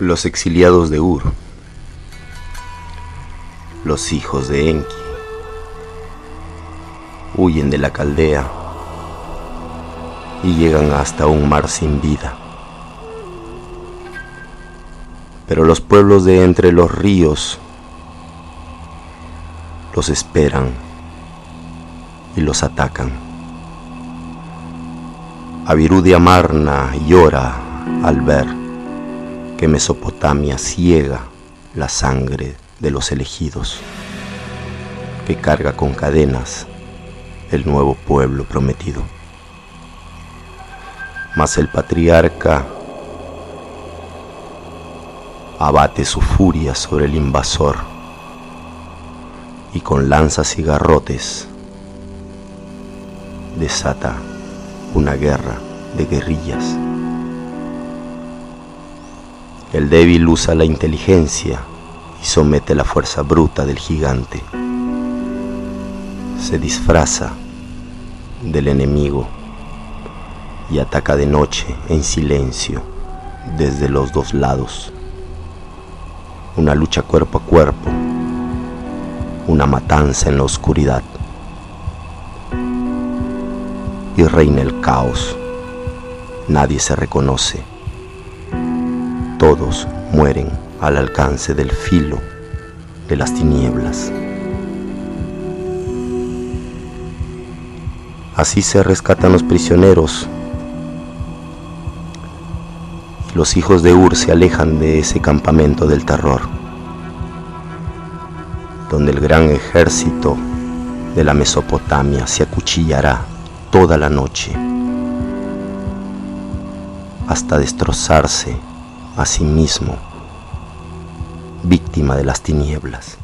Los exiliados de Ur, los hijos de Enki, huyen de la caldea y llegan hasta un mar sin vida. Pero los pueblos de entre los ríos los esperan y los atacan. Avirudia Amarna llora al ver que Mesopotamia ciega la sangre de los elegidos, que carga con cadenas el nuevo pueblo prometido. Mas el patriarca abate su furia sobre el invasor y con lanzas y garrotes desata una guerra de guerrillas. El débil usa la inteligencia y somete la fuerza bruta del gigante. Se disfraza del enemigo y ataca de noche en silencio desde los dos lados. Una lucha cuerpo a cuerpo, una matanza en la oscuridad. Y reina el caos. Nadie se reconoce todos mueren al alcance del filo de las tinieblas. Así se rescatan los prisioneros. Los hijos de Ur se alejan de ese campamento del terror, donde el gran ejército de la Mesopotamia se acuchillará toda la noche hasta destrozarse a sí mismo, víctima de las tinieblas.